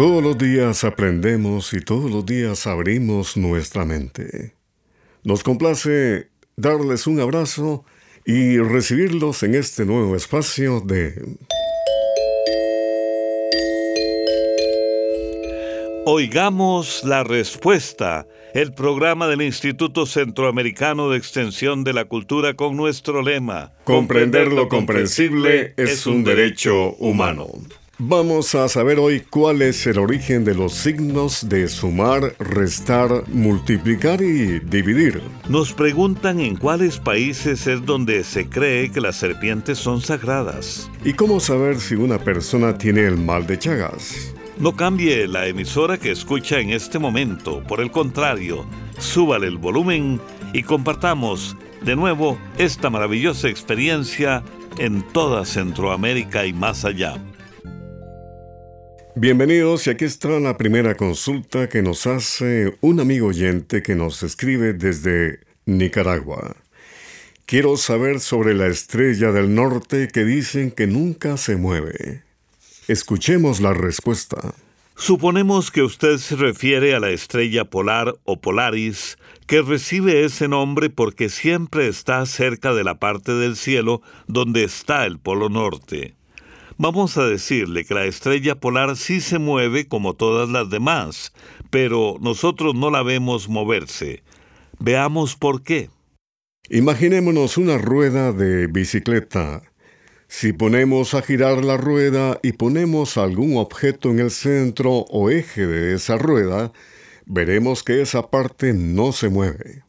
Todos los días aprendemos y todos los días abrimos nuestra mente. Nos complace darles un abrazo y recibirlos en este nuevo espacio de... Oigamos la respuesta, el programa del Instituto Centroamericano de Extensión de la Cultura con nuestro lema. Comprender lo comprensible es un derecho humano. Vamos a saber hoy cuál es el origen de los signos de sumar, restar, multiplicar y dividir. Nos preguntan en cuáles países es donde se cree que las serpientes son sagradas. ¿Y cómo saber si una persona tiene el mal de Chagas? No cambie la emisora que escucha en este momento, por el contrario, súbale el volumen y compartamos de nuevo esta maravillosa experiencia en toda Centroamérica y más allá. Bienvenidos y aquí está la primera consulta que nos hace un amigo oyente que nos escribe desde Nicaragua. Quiero saber sobre la estrella del norte que dicen que nunca se mueve. Escuchemos la respuesta. Suponemos que usted se refiere a la estrella polar o Polaris, que recibe ese nombre porque siempre está cerca de la parte del cielo donde está el Polo Norte. Vamos a decirle que la estrella polar sí se mueve como todas las demás, pero nosotros no la vemos moverse. Veamos por qué. Imaginémonos una rueda de bicicleta. Si ponemos a girar la rueda y ponemos algún objeto en el centro o eje de esa rueda, veremos que esa parte no se mueve.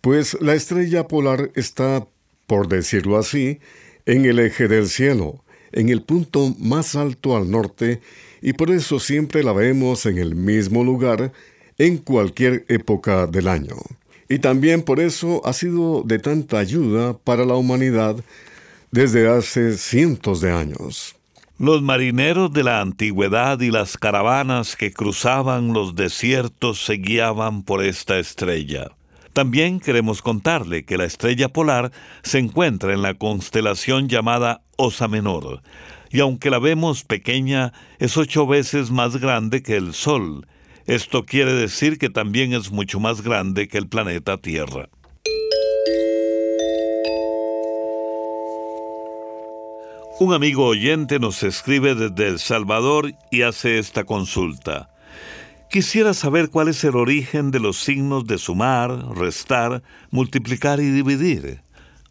Pues la estrella polar está, por decirlo así, en el eje del cielo, en el punto más alto al norte y por eso siempre la vemos en el mismo lugar en cualquier época del año. Y también por eso ha sido de tanta ayuda para la humanidad desde hace cientos de años. Los marineros de la antigüedad y las caravanas que cruzaban los desiertos se guiaban por esta estrella. También queremos contarle que la estrella polar se encuentra en la constelación llamada Osa Menor, y aunque la vemos pequeña, es ocho veces más grande que el Sol. Esto quiere decir que también es mucho más grande que el planeta Tierra. Un amigo oyente nos escribe desde El Salvador y hace esta consulta. Quisiera saber cuál es el origen de los signos de sumar, restar, multiplicar y dividir.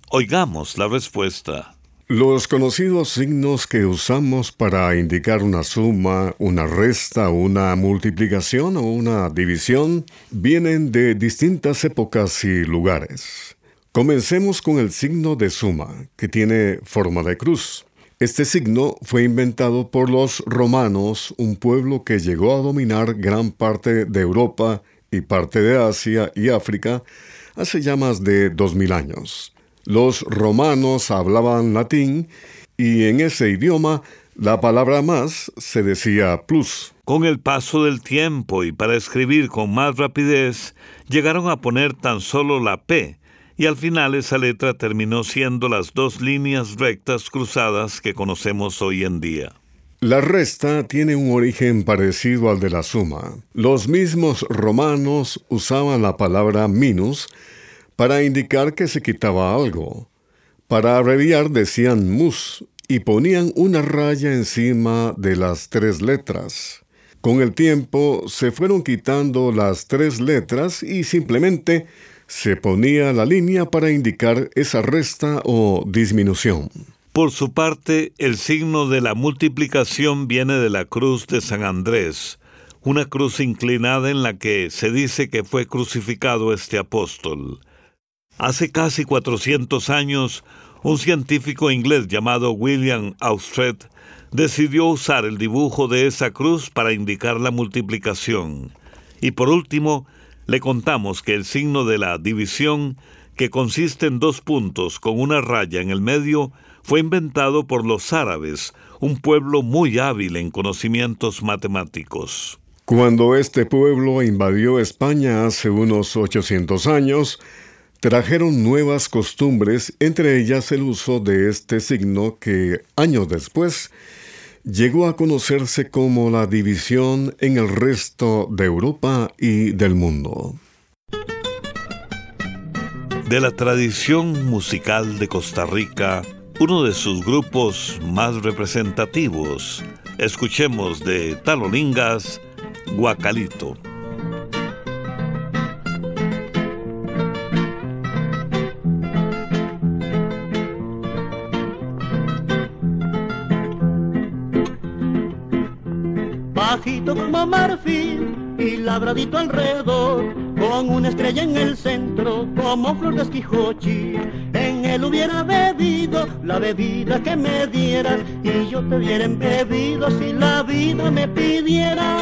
Oigamos la respuesta. Los conocidos signos que usamos para indicar una suma, una resta, una multiplicación o una división vienen de distintas épocas y lugares. Comencemos con el signo de suma, que tiene forma de cruz. Este signo fue inventado por los romanos, un pueblo que llegó a dominar gran parte de Europa y parte de Asia y África hace ya más de dos mil años. Los romanos hablaban latín y en ese idioma la palabra más se decía plus. Con el paso del tiempo y para escribir con más rapidez, llegaron a poner tan solo la P, y al final esa letra terminó siendo las dos líneas rectas cruzadas que conocemos hoy en día. La resta tiene un origen parecido al de la suma. Los mismos romanos usaban la palabra minus para indicar que se quitaba algo. Para abreviar decían mus y ponían una raya encima de las tres letras. Con el tiempo se fueron quitando las tres letras y simplemente se ponía la línea para indicar esa resta o disminución. Por su parte, el signo de la multiplicación viene de la cruz de San Andrés, una cruz inclinada en la que se dice que fue crucificado este apóstol. Hace casi 400 años, un científico inglés llamado William Austret decidió usar el dibujo de esa cruz para indicar la multiplicación. Y por último, le contamos que el signo de la división, que consiste en dos puntos con una raya en el medio, fue inventado por los árabes, un pueblo muy hábil en conocimientos matemáticos. Cuando este pueblo invadió España hace unos 800 años, trajeron nuevas costumbres, entre ellas el uso de este signo que, años después, llegó a conocerse como la división en el resto de Europa y del mundo. De la tradición musical de Costa Rica, uno de sus grupos más representativos, escuchemos de Talolingas, Guacalito. Labradito alrededor, con una estrella en el centro como flor de esquijochi. En él hubiera bebido la bebida que me dieras y yo te hubiera bebido si la vida me pidiera.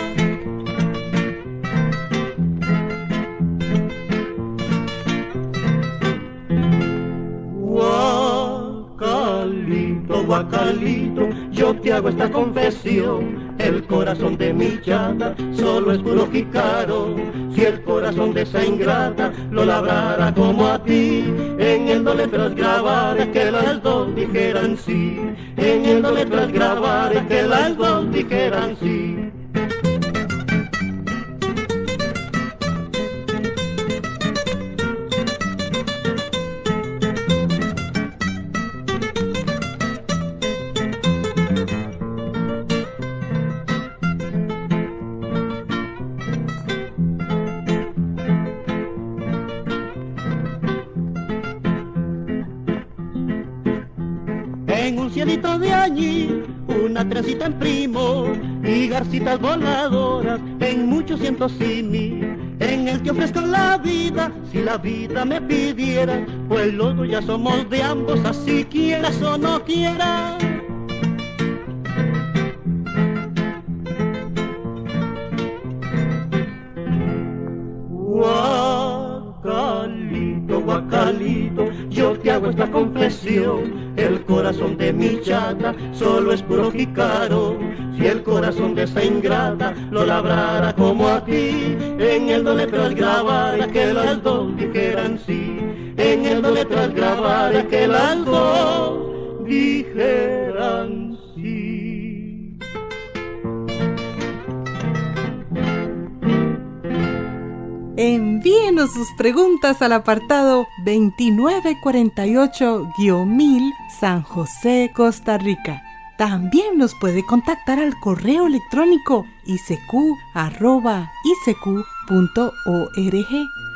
Guacalito, guacalito, te hago esta confesión el corazón de mi chata solo es puro jicaro. Si el corazón de esa ingrata lo labrara como a ti, en el do letras grabara que las dos dijeran sí. En el do letras grabara que las dos dijeran sí. De allí, una trencita en primo y garcitas voladoras en muchos cientos mí En el que ofrezco la vida, si la vida me pidiera, pues los dos ya somos de ambos, así quieras o no quieras. Guacalito, guacalito, yo te hago esta confesión corazón de mi chata solo es puro jicaro. Si el corazón de esa ingrata lo labrara como a ti, en el do letras grabara que las dos dijeran sí. En el do letras grabara que las dos dijeran Envíenos sus preguntas al apartado 2948-1000 San José, Costa Rica. También nos puede contactar al correo electrónico isq.org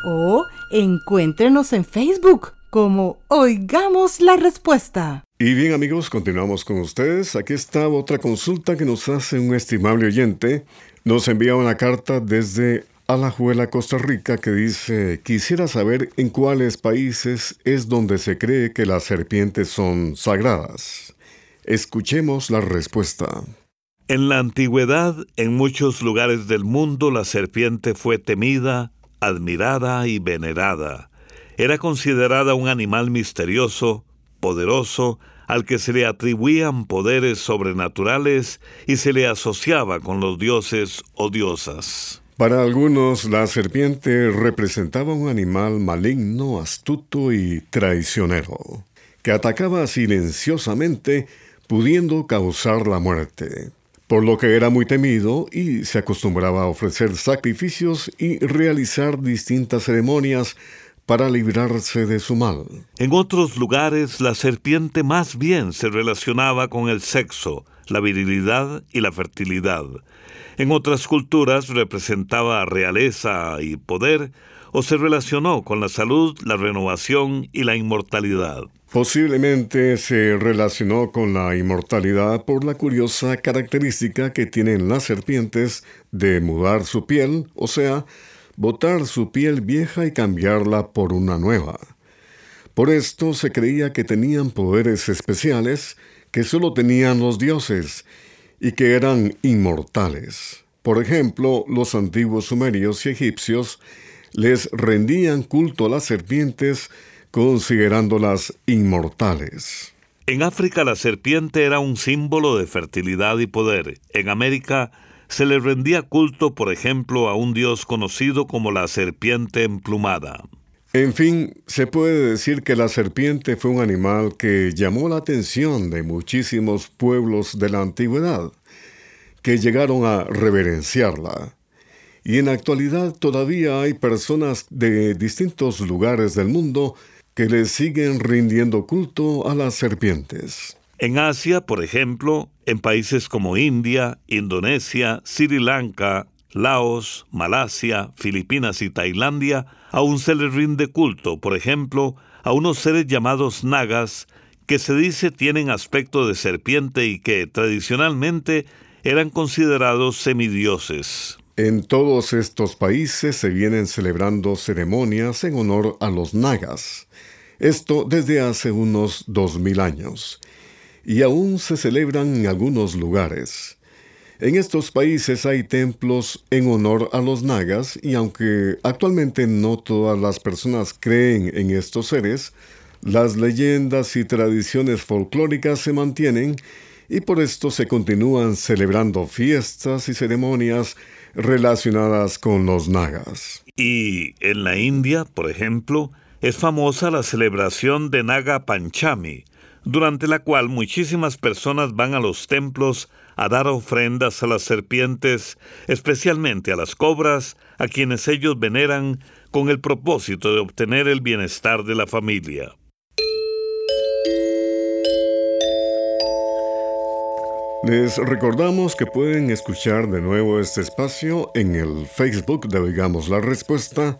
o encuéntrenos en Facebook como Oigamos la Respuesta. Y bien amigos, continuamos con ustedes. Aquí está otra consulta que nos hace un estimable oyente. Nos envía una carta desde Alajuela, Costa Rica, que dice, quisiera saber en cuáles países es donde se cree que las serpientes son sagradas. Escuchemos la respuesta. En la antigüedad, en muchos lugares del mundo, la serpiente fue temida, admirada y venerada. Era considerada un animal misterioso, poderoso, al que se le atribuían poderes sobrenaturales y se le asociaba con los dioses o diosas. Para algunos, la serpiente representaba un animal maligno, astuto y traicionero, que atacaba silenciosamente, pudiendo causar la muerte, por lo que era muy temido y se acostumbraba a ofrecer sacrificios y realizar distintas ceremonias para librarse de su mal. En otros lugares, la serpiente más bien se relacionaba con el sexo, la virilidad y la fertilidad. En otras culturas representaba realeza y poder o se relacionó con la salud, la renovación y la inmortalidad. Posiblemente se relacionó con la inmortalidad por la curiosa característica que tienen las serpientes de mudar su piel, o sea, botar su piel vieja y cambiarla por una nueva. Por esto se creía que tenían poderes especiales que solo tenían los dioses y que eran inmortales. Por ejemplo, los antiguos sumerios y egipcios les rendían culto a las serpientes considerándolas inmortales. En África la serpiente era un símbolo de fertilidad y poder. En América se le rendía culto, por ejemplo, a un dios conocido como la serpiente emplumada. En fin, se puede decir que la serpiente fue un animal que llamó la atención de muchísimos pueblos de la antigüedad. que llegaron a reverenciarla. Y en la actualidad todavía hay personas de distintos lugares del mundo que le siguen rindiendo culto a las serpientes. En Asia, por ejemplo, en países como India, Indonesia, Sri Lanka, Laos, Malasia, Filipinas y Tailandia, aún se le rinde culto, por ejemplo, a unos seres llamados nagas que se dice tienen aspecto de serpiente y que tradicionalmente eran considerados semidioses. En todos estos países se vienen celebrando ceremonias en honor a los nagas, esto desde hace unos dos mil años, y aún se celebran en algunos lugares. En estos países hay templos en honor a los nagas y aunque actualmente no todas las personas creen en estos seres, las leyendas y tradiciones folclóricas se mantienen y por esto se continúan celebrando fiestas y ceremonias relacionadas con los nagas. Y en la India, por ejemplo, es famosa la celebración de Naga Panchami, durante la cual muchísimas personas van a los templos a dar ofrendas a las serpientes, especialmente a las cobras, a quienes ellos veneran con el propósito de obtener el bienestar de la familia. Les recordamos que pueden escuchar de nuevo este espacio en el Facebook de Oigamos la Respuesta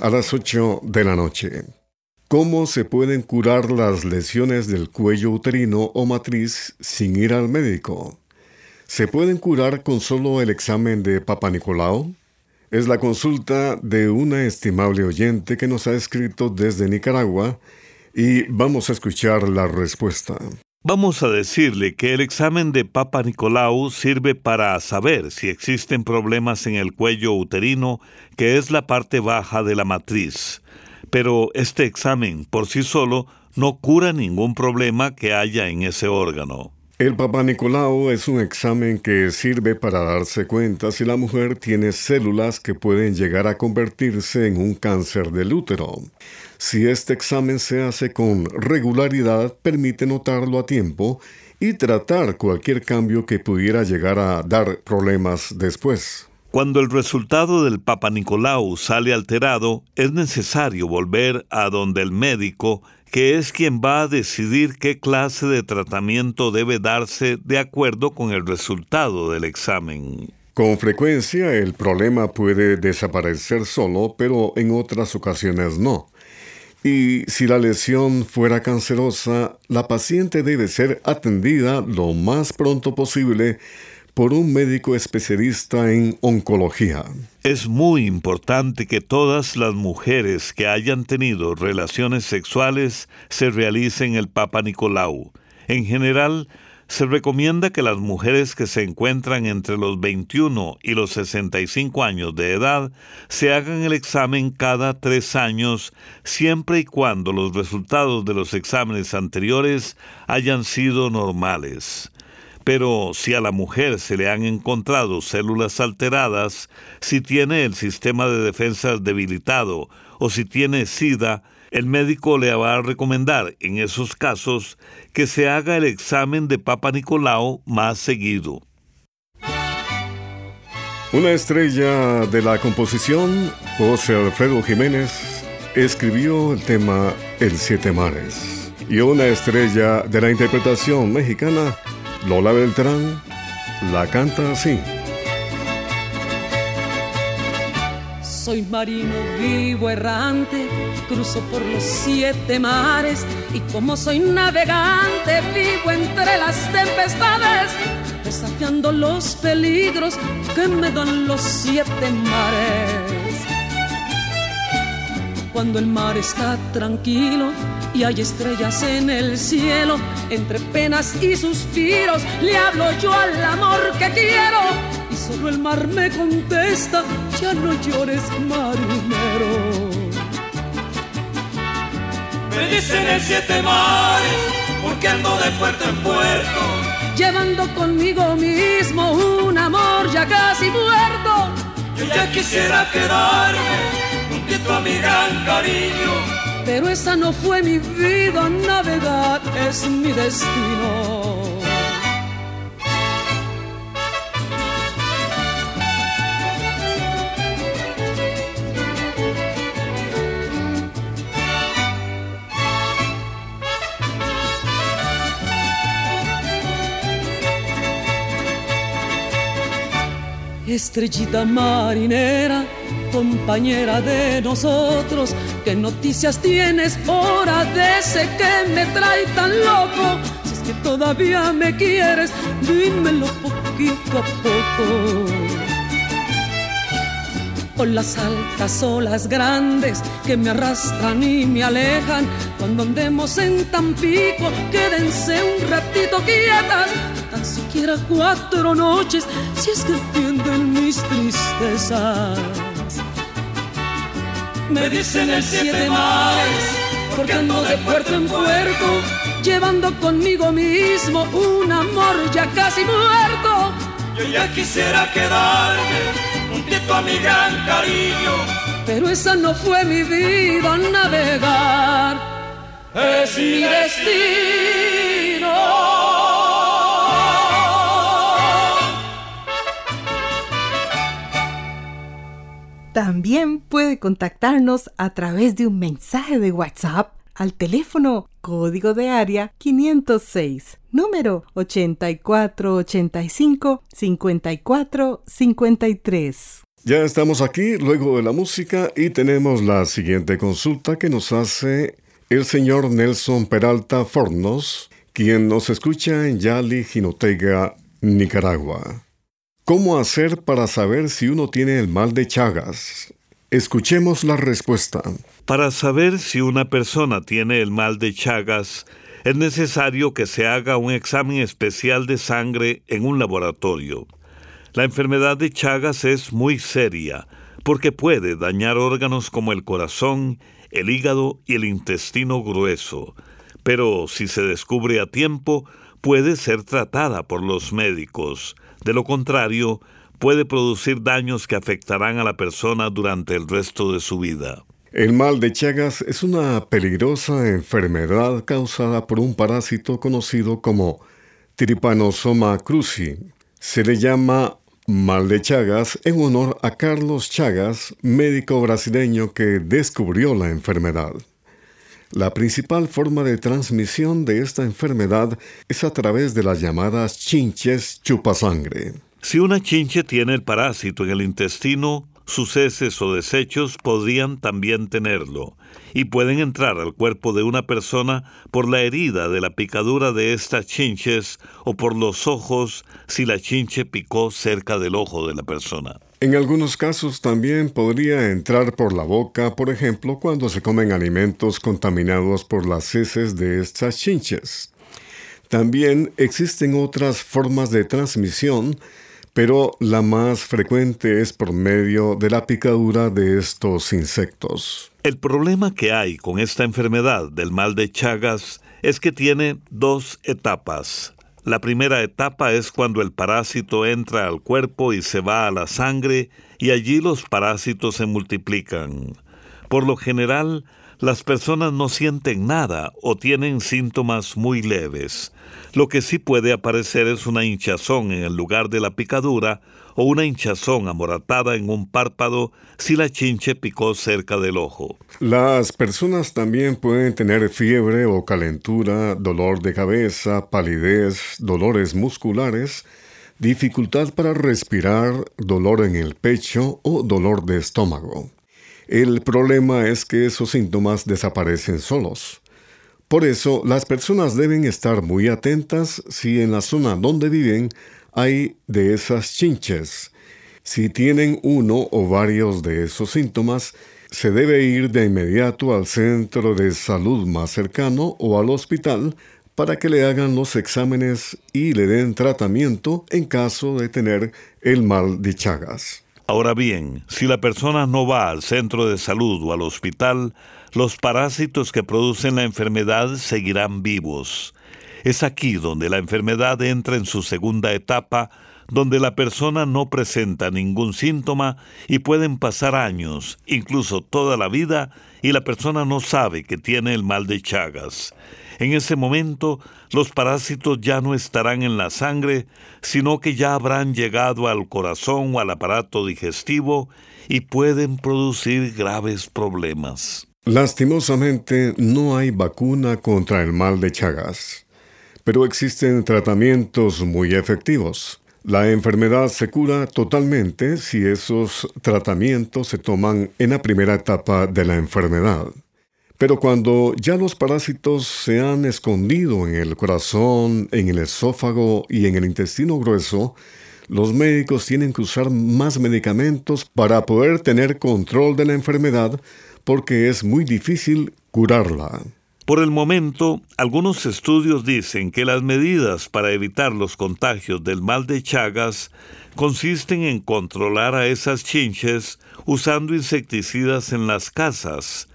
a las 8 de la noche. ¿Cómo se pueden curar las lesiones del cuello uterino o matriz sin ir al médico? ¿Se pueden curar con solo el examen de Papa Nicolau? Es la consulta de una estimable oyente que nos ha escrito desde Nicaragua y vamos a escuchar la respuesta. Vamos a decirle que el examen de Papa Nicolau sirve para saber si existen problemas en el cuello uterino, que es la parte baja de la matriz. Pero este examen por sí solo no cura ningún problema que haya en ese órgano. El Papa Nicolau es un examen que sirve para darse cuenta si la mujer tiene células que pueden llegar a convertirse en un cáncer del útero. Si este examen se hace con regularidad, permite notarlo a tiempo y tratar cualquier cambio que pudiera llegar a dar problemas después. Cuando el resultado del Papa Nicolau sale alterado, es necesario volver a donde el médico, que es quien va a decidir qué clase de tratamiento debe darse de acuerdo con el resultado del examen. Con frecuencia el problema puede desaparecer solo, pero en otras ocasiones no. Y si la lesión fuera cancerosa, la paciente debe ser atendida lo más pronto posible por un médico especialista en oncología. Es muy importante que todas las mujeres que hayan tenido relaciones sexuales se realicen el Papa Nicolau. En general, se recomienda que las mujeres que se encuentran entre los 21 y los 65 años de edad se hagan el examen cada tres años, siempre y cuando los resultados de los exámenes anteriores hayan sido normales. Pero si a la mujer se le han encontrado células alteradas, si tiene el sistema de defensa debilitado o si tiene SIDA, el médico le va a recomendar en esos casos que se haga el examen de Papa Nicolau más seguido. Una estrella de la composición, José Alfredo Jiménez, escribió el tema El Siete Mares. Y una estrella de la interpretación mexicana, Lola Beltrán, la canta así. Soy marino vivo errante, cruzo por los siete mares y como soy navegante vivo entre las tempestades, desafiando los peligros que me dan los siete mares. Cuando el mar está tranquilo y hay estrellas en el cielo, entre penas y suspiros le hablo yo al amor que quiero y solo el mar me contesta, ya no llores marinero. Me dicen el siete mares, porque ando de puerto en puerto, llevando conmigo mismo un amor ya casi muerto. Yo ya quisiera quedarme juntito a mi gran cariño, pero esa no fue mi vida, navegar es mi destino. Estrellita marinera, compañera de nosotros, ¿qué noticias tienes hora de ese que me trae tan loco? Si es que todavía me quieres, dímelo poquito a poco. Con las altas olas grandes que me arrastran y me alejan, cuando andemos en Tampico, quédense un ratito quietas tan siquiera cuatro noches, si es que entienden mis tristezas. Me dicen el siete mares, porque ando de puerto en puerto, llevando conmigo mismo un amor ya casi muerto. Yo ya quisiera quedarme juntito a mi gran cariño, pero esa no fue mi vida navegar, es mi destino. También puede contactarnos a través de un mensaje de WhatsApp al teléfono código de área 506, número 8485-5453. Ya estamos aquí luego de la música y tenemos la siguiente consulta que nos hace el señor Nelson Peralta Fornos, quien nos escucha en Yali, Jinotega, Nicaragua. ¿Cómo hacer para saber si uno tiene el mal de Chagas? Escuchemos la respuesta. Para saber si una persona tiene el mal de Chagas, es necesario que se haga un examen especial de sangre en un laboratorio. La enfermedad de Chagas es muy seria porque puede dañar órganos como el corazón, el hígado y el intestino grueso. Pero si se descubre a tiempo, puede ser tratada por los médicos. De lo contrario, puede producir daños que afectarán a la persona durante el resto de su vida. El mal de Chagas es una peligrosa enfermedad causada por un parásito conocido como Trypanosoma cruzi. Se le llama mal de Chagas en honor a Carlos Chagas, médico brasileño que descubrió la enfermedad. La principal forma de transmisión de esta enfermedad es a través de las llamadas chinches chupasangre. Si una chinche tiene el parásito en el intestino, sus heces o desechos podrían también tenerlo y pueden entrar al cuerpo de una persona por la herida de la picadura de estas chinches o por los ojos si la chinche picó cerca del ojo de la persona. En algunos casos también podría entrar por la boca, por ejemplo, cuando se comen alimentos contaminados por las heces de estas chinches. También existen otras formas de transmisión, pero la más frecuente es por medio de la picadura de estos insectos. El problema que hay con esta enfermedad del mal de Chagas es que tiene dos etapas. La primera etapa es cuando el parásito entra al cuerpo y se va a la sangre y allí los parásitos se multiplican. Por lo general, las personas no sienten nada o tienen síntomas muy leves. Lo que sí puede aparecer es una hinchazón en el lugar de la picadura o una hinchazón amoratada en un párpado si la chinche picó cerca del ojo. Las personas también pueden tener fiebre o calentura, dolor de cabeza, palidez, dolores musculares, dificultad para respirar, dolor en el pecho o dolor de estómago. El problema es que esos síntomas desaparecen solos. Por eso, las personas deben estar muy atentas si en la zona donde viven hay de esas chinches. Si tienen uno o varios de esos síntomas, se debe ir de inmediato al centro de salud más cercano o al hospital para que le hagan los exámenes y le den tratamiento en caso de tener el mal de Chagas. Ahora bien, si la persona no va al centro de salud o al hospital, los parásitos que producen la enfermedad seguirán vivos. Es aquí donde la enfermedad entra en su segunda etapa, donde la persona no presenta ningún síntoma y pueden pasar años, incluso toda la vida, y la persona no sabe que tiene el mal de Chagas. En ese momento, los parásitos ya no estarán en la sangre, sino que ya habrán llegado al corazón o al aparato digestivo y pueden producir graves problemas. Lastimosamente, no hay vacuna contra el mal de Chagas pero existen tratamientos muy efectivos. La enfermedad se cura totalmente si esos tratamientos se toman en la primera etapa de la enfermedad. Pero cuando ya los parásitos se han escondido en el corazón, en el esófago y en el intestino grueso, los médicos tienen que usar más medicamentos para poder tener control de la enfermedad porque es muy difícil curarla. Por el momento, algunos estudios dicen que las medidas para evitar los contagios del mal de Chagas consisten en controlar a esas chinches usando insecticidas en las casas,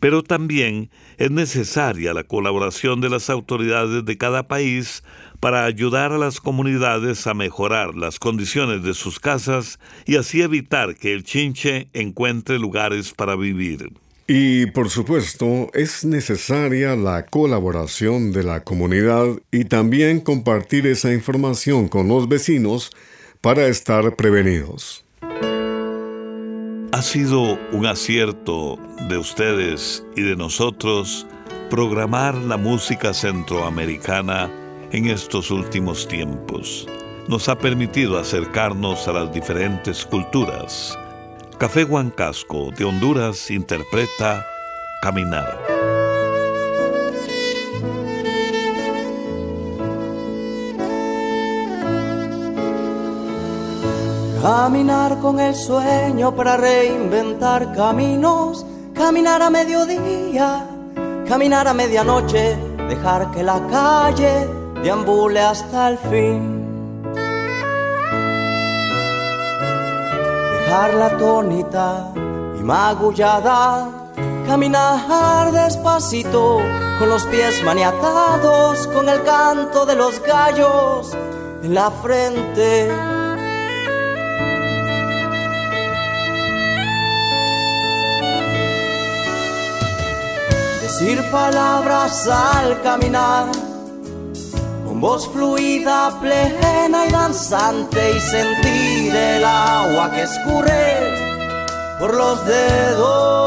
pero también es necesaria la colaboración de las autoridades de cada país para ayudar a las comunidades a mejorar las condiciones de sus casas y así evitar que el chinche encuentre lugares para vivir. Y por supuesto, es necesaria la colaboración de la comunidad y también compartir esa información con los vecinos para estar prevenidos. Ha sido un acierto de ustedes y de nosotros programar la música centroamericana en estos últimos tiempos. Nos ha permitido acercarnos a las diferentes culturas. Café Huancasco de Honduras interpreta Caminar. Caminar con el sueño para reinventar caminos, caminar a mediodía, caminar a medianoche, dejar que la calle deambule hasta el fin. Dejar la tónita y magullada, caminar despacito, con los pies maniatados, con el canto de los gallos en la frente. Decir palabras al caminar, con voz fluida, plena y danzante y sentir el agua que escurre por los dedos.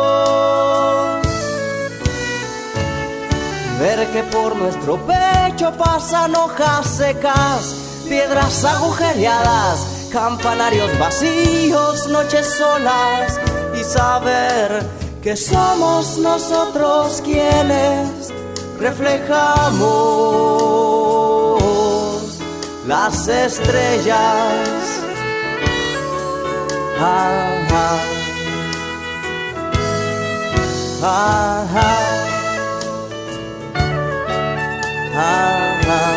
Ver que por nuestro pecho pasan hojas secas, piedras agujereadas, campanarios vacíos, noches solas y saber que somos nosotros quienes reflejamos las estrellas. Ah, ah. Ah, que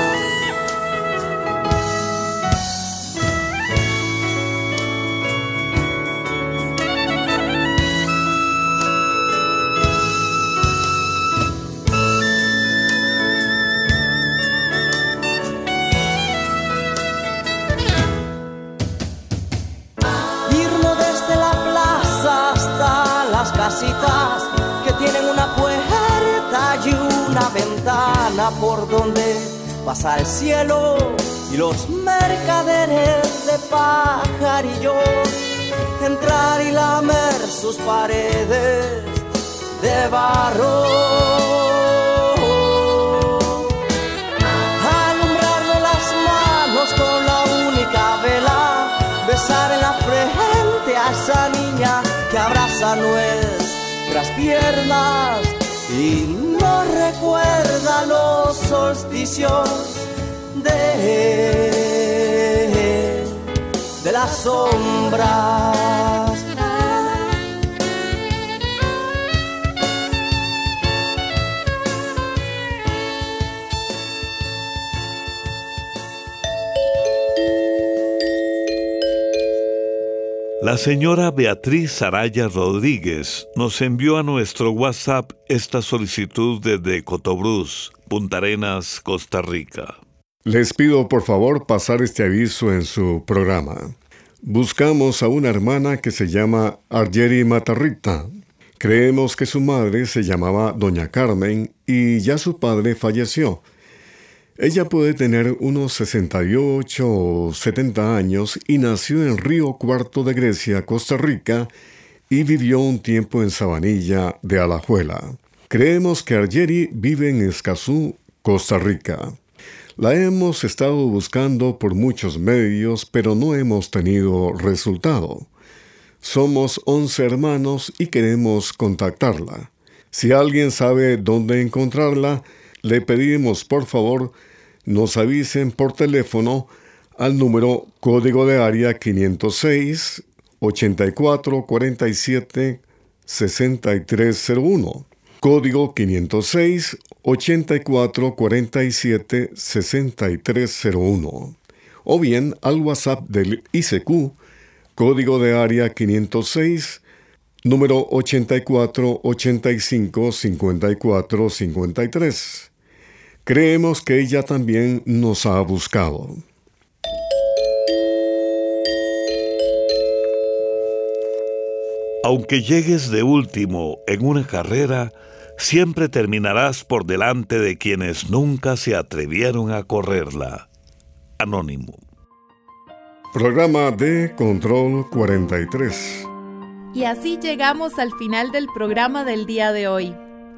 por donde pasa el cielo y los mercaderes de pajarillos entrar y lamer sus paredes de barro. Alumbrarle las manos con la única vela, besar en la frente a esa niña que abraza nuestra las piernas y recuerda los solsticios de, de las sombras. La señora Beatriz Saraya Rodríguez nos envió a nuestro WhatsApp esta solicitud desde Cotobruz, Punta Arenas, Costa Rica. Les pido por favor pasar este aviso en su programa. Buscamos a una hermana que se llama Argeri Matarrita. Creemos que su madre se llamaba Doña Carmen y ya su padre falleció. Ella puede tener unos 68 o 70 años y nació en Río Cuarto de Grecia, Costa Rica, y vivió un tiempo en Sabanilla de Alajuela. Creemos que Argeri vive en Escazú, Costa Rica. La hemos estado buscando por muchos medios, pero no hemos tenido resultado. Somos 11 hermanos y queremos contactarla. Si alguien sabe dónde encontrarla, le pedimos por favor nos avisen por teléfono al número código de área 506 84 47 6301. Código 506 84 47 6301. O bien al WhatsApp del ICQ, código de área 506 número 84 85 54 53. Creemos que ella también nos ha buscado. Aunque llegues de último en una carrera, siempre terminarás por delante de quienes nunca se atrevieron a correrla. Anónimo. Programa de Control 43. Y así llegamos al final del programa del día de hoy.